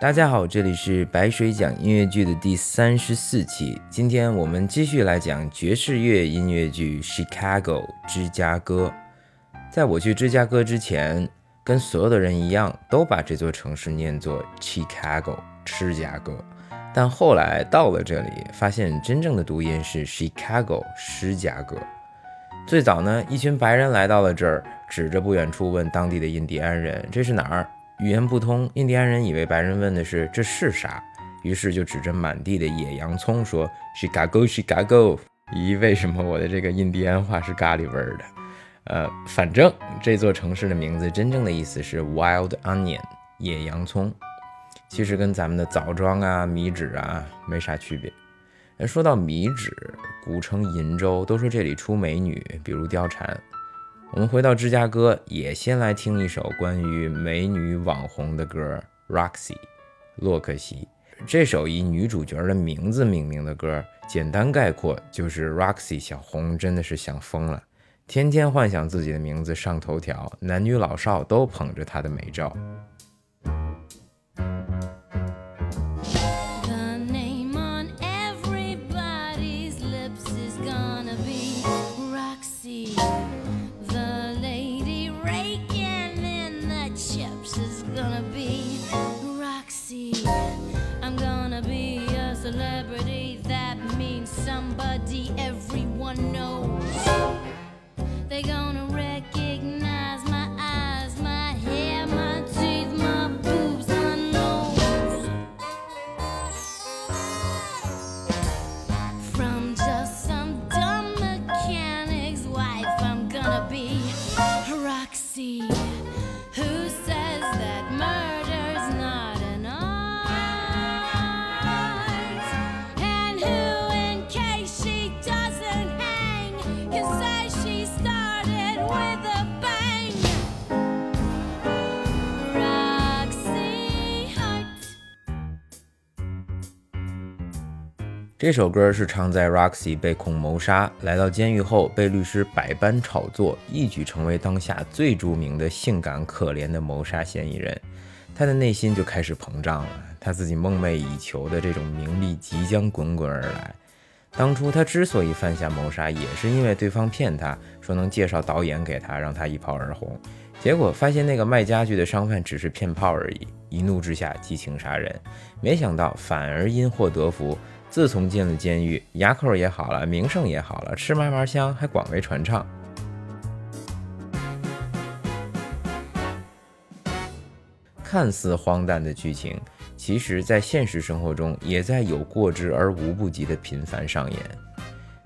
大家好，这里是白水讲音乐剧的第三十四期。今天我们继续来讲爵士乐音乐剧《Chicago》芝加哥。在我去芝加哥之前，跟所有的人一样，都把这座城市念作 Chicago 芝加哥。但后来到了这里，发现真正的读音是 Chicago 芝加哥。最早呢，一群白人来到了这儿，指着不远处问当地的印第安人：“这是哪儿？”语言不通，印第安人以为白人问的是这是啥，于是就指着满地的野洋葱说：“Chicago, Chicago。”咦，为什么我的这个印第安话是咖喱味儿的？呃，反正这座城市的名字真正的意思是 Wild Onion，野洋葱。其实跟咱们的枣庄啊、米脂啊没啥区别。说到米脂，古称银州，都说这里出美女，比如貂蝉。我们回到芝加哥，也先来听一首关于美女网红的歌《Roxy》，洛克西。这首以女主角的名字命名的歌，简单概括就是 Roxy 小红真的是想疯了，天天幻想自己的名字上头条，男女老少都捧着她的美照。这首歌是唱在 Roxy 被控谋杀，来到监狱后被律师百般炒作，一举成为当下最著名的性感可怜的谋杀嫌疑人。他的内心就开始膨胀了，他自己梦寐以求的这种名利即将滚滚而来。当初他之所以犯下谋杀，也是因为对方骗他说能介绍导演给他，让他一炮而红。结果发现那个卖家具的商贩只是骗炮而已，一怒之下激情杀人，没想到反而因祸得福。自从进了监狱，牙口也好了，名声也好了，吃嘛嘛香，还广为传唱。看似荒诞的剧情，其实在现实生活中也在有过之而无不及的频繁上演。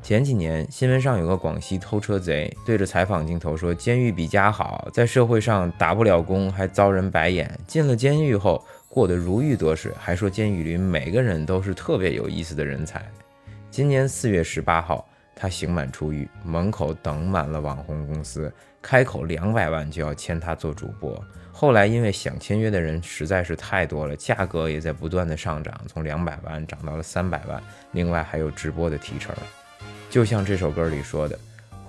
前几年新闻上有个广西偷车贼，对着采访镜头说：“监狱比家好，在社会上打不了工，还遭人白眼。进了监狱后。”过得如鱼得水，还说监狱里每个人都是特别有意思的人才。今年四月十八号，他刑满出狱，门口等满了网红公司，开口两百万就要签他做主播。后来因为想签约的人实在是太多了，价格也在不断的上涨，从两百万涨到了三百万。另外还有直播的提成。就像这首歌里说的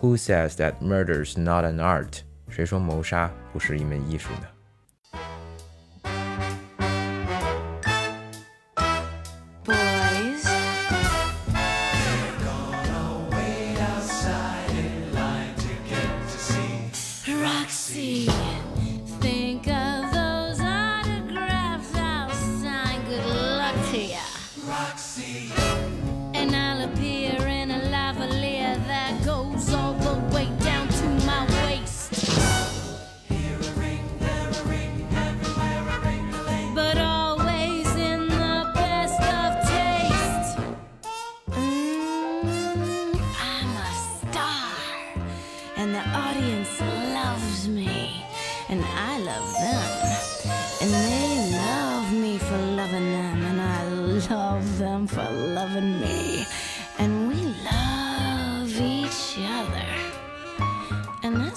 ：“Who says that murder's not an art？” 谁说谋杀不是一门艺术呢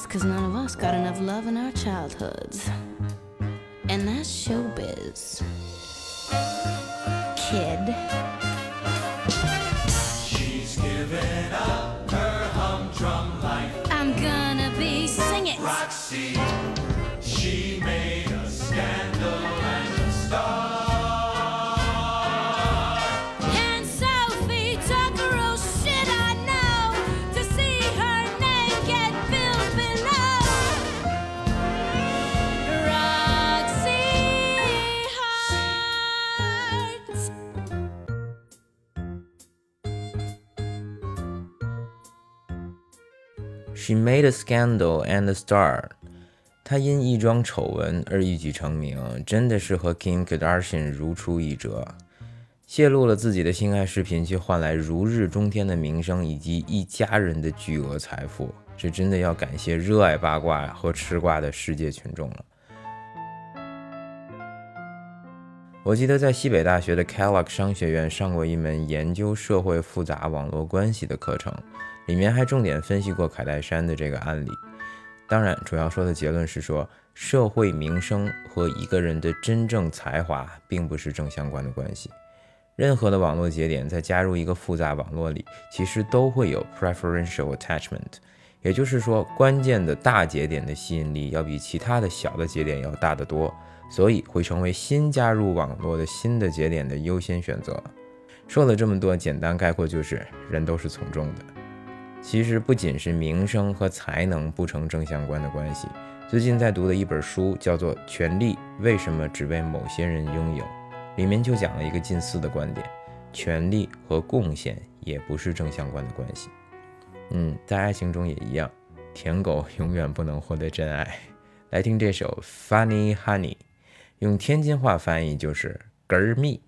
cause none of us got enough love in our childhoods. And that's showbiz. Kid. She made a scandal and a star。她因一桩丑闻而一举成名，真的是和 Kim Kardashian 如出一辙。泄露了自己的性爱视频，却换来如日中天的名声以及一家人的巨额财富，这真的要感谢热爱八卦和吃瓜的世界群众了。我记得在西北大学的 Kellogg 商学院上过一门研究社会复杂网络关系的课程，里面还重点分析过凯戴珊的这个案例。当然，主要说的结论是说，社会名声和一个人的真正才华并不是正相关的关系。任何的网络节点在加入一个复杂网络里，其实都会有 preferential attachment，也就是说，关键的大节点的吸引力要比其他的小的节点要大得多。所以会成为新加入网络的新的节点的优先选择。说了这么多，简单概括就是人都是从众的。其实不仅是名声和才能不成正相关的关系。最近在读的一本书叫做《权力为什么只为某些人拥有》，里面就讲了一个近似的观点：权力和贡献也不是正相关的关系。嗯，在爱情中也一样，舔狗永远不能获得真爱。来听这首《Funny Honey》。用天津话翻译就是“哏儿蜜”。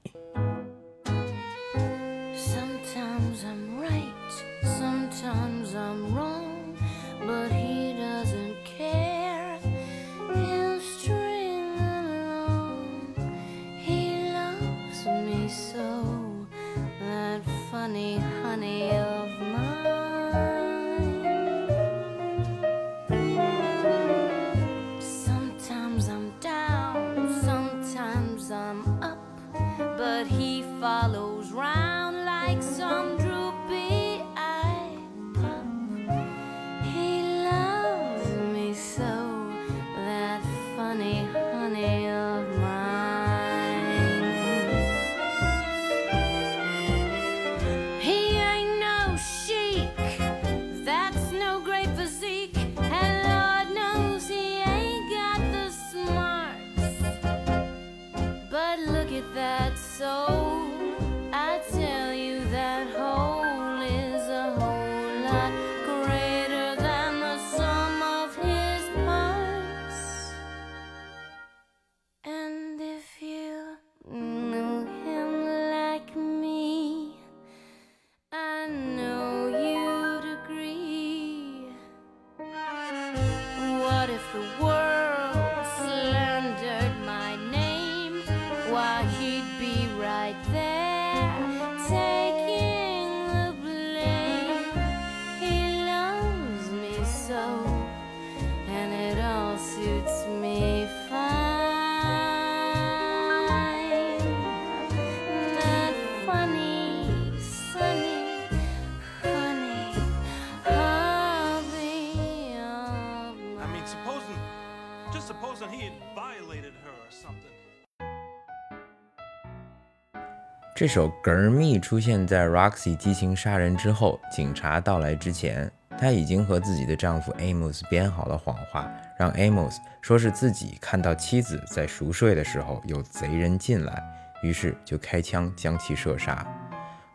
这首《Girl Me》出现在 Roxy 激情杀人之后，警察到来之前，她已经和自己的丈夫 Amos 编好了谎话，让 Amos 说是自己看到妻子在熟睡的时候有贼人进来，于是就开枪将其射杀。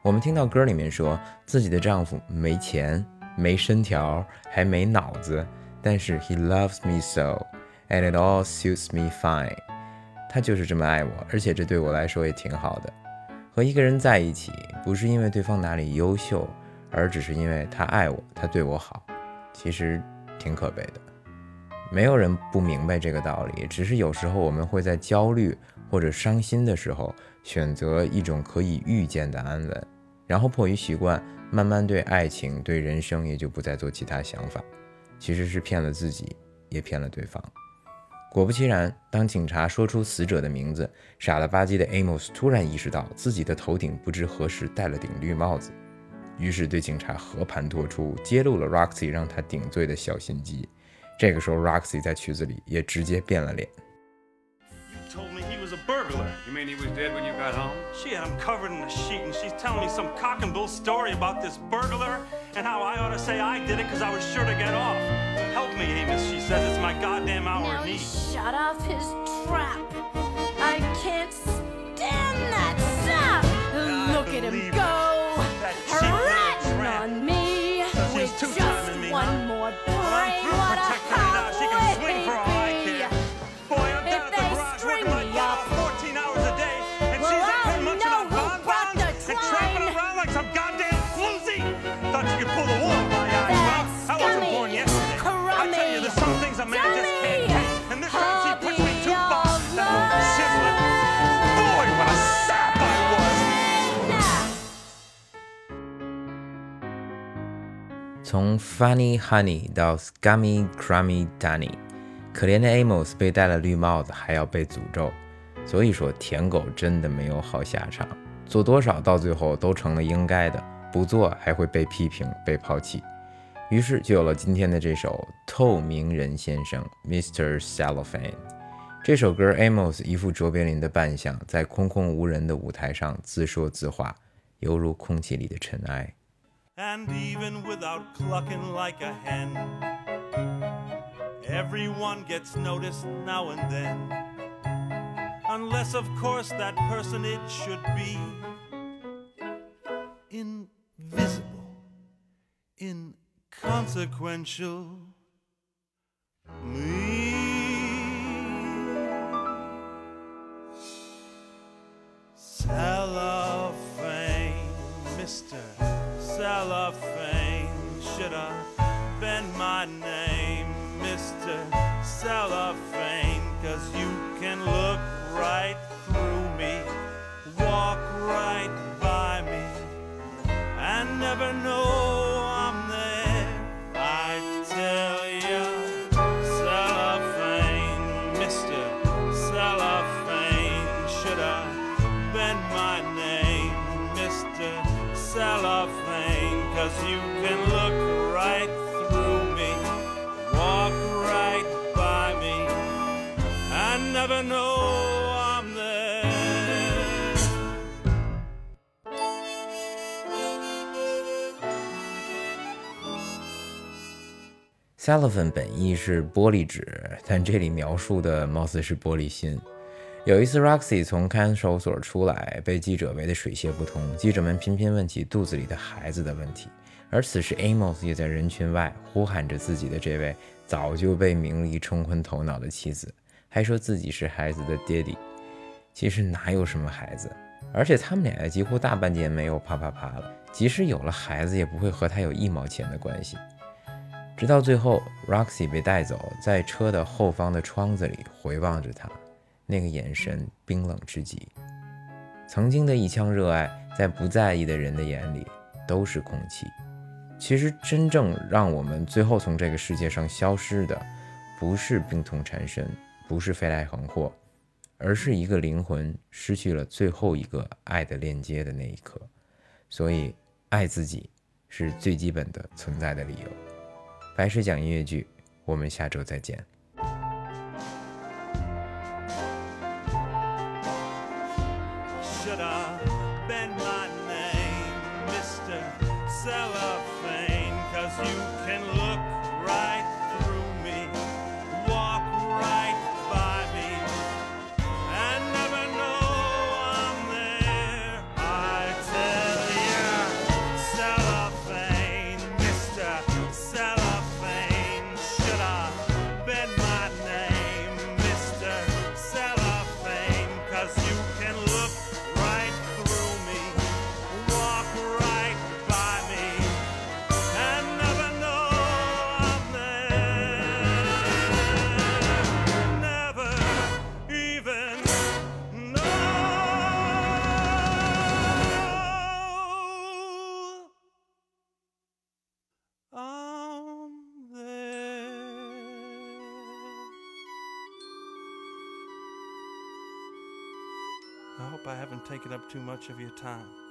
我们听到歌里面说自己的丈夫没钱、没身条、还没脑子，但是 He loves me so and it all suits me fine。他就是这么爱我，而且这对我来说也挺好的。和一个人在一起，不是因为对方哪里优秀，而只是因为他爱我，他对我好，其实挺可悲的。没有人不明白这个道理，只是有时候我们会在焦虑或者伤心的时候，选择一种可以预见的安稳，然后迫于习惯，慢慢对爱情、对人生也就不再做其他想法，其实是骗了自己，也骗了对方。果不其然，当警察说出死者的名字，傻了吧唧的 Amos 突然意识到自己的头顶不知何时戴了顶绿帽子，于是对警察和盘托出，揭露了 Roxy 让他顶罪的小心机。这个时候，Roxy 在曲子里也直接变了脸。told me he was a burglar. You mean he was dead when you got home? Shit, I'm covered in a sheet, and she's telling me some cock and bull story about this burglar and how I ought to say I did it because I was sure to get off. Help me, Amos, she says. It's my goddamn hour now of need. Shut off his trap. 怎么了？从 funny honey 到 scummy crummy danny 可怜的 Amos 被戴了绿帽子，还要被诅咒。所以说舔狗真的没有好下场，做多少到最后都成了应该的，不做还会被批评、被抛弃。于是就有了今天的这首《透明人先生》（Mr. Cellophane）。这首歌，Amos 一副卓别林的扮相，在空空无人的舞台上自说自话，犹如空气里的尘埃。 And even without clucking like a hen, everyone gets noticed now and then. Unless, of course, that personage should be invisible, inconsequential. Me. Cellophane, Mr. Cellophane, should have been my name, Mr. Cellophane, cause you can look right through me, walk right by me, and never know Cellophane 本意是玻璃纸，但这里描述的貌似是玻璃心。有一次，Roxy 从看守所出来，被记者围得水泄不通。记者们频频问起肚子里的孩子的问题，而此时 Amos 也在人群外呼喊着自己的这位早就被名利冲昏头脑的妻子，还说自己是孩子的爹地。其实哪有什么孩子，而且他们俩也几乎大半年没有啪啪啪了。即使有了孩子，也不会和他有一毛钱的关系。直到最后，Roxy 被带走，在车的后方的窗子里回望着他，那个眼神冰冷至极。曾经的一腔热爱，在不在意的人的眼里都是空气。其实，真正让我们最后从这个世界上消失的，不是病痛缠身，不是飞来横祸，而是一个灵魂失去了最后一个爱的链接的那一刻。所以，爱自己是最基本的存在的理由。白水讲音乐剧，我们下周再见。taking up too much of your time.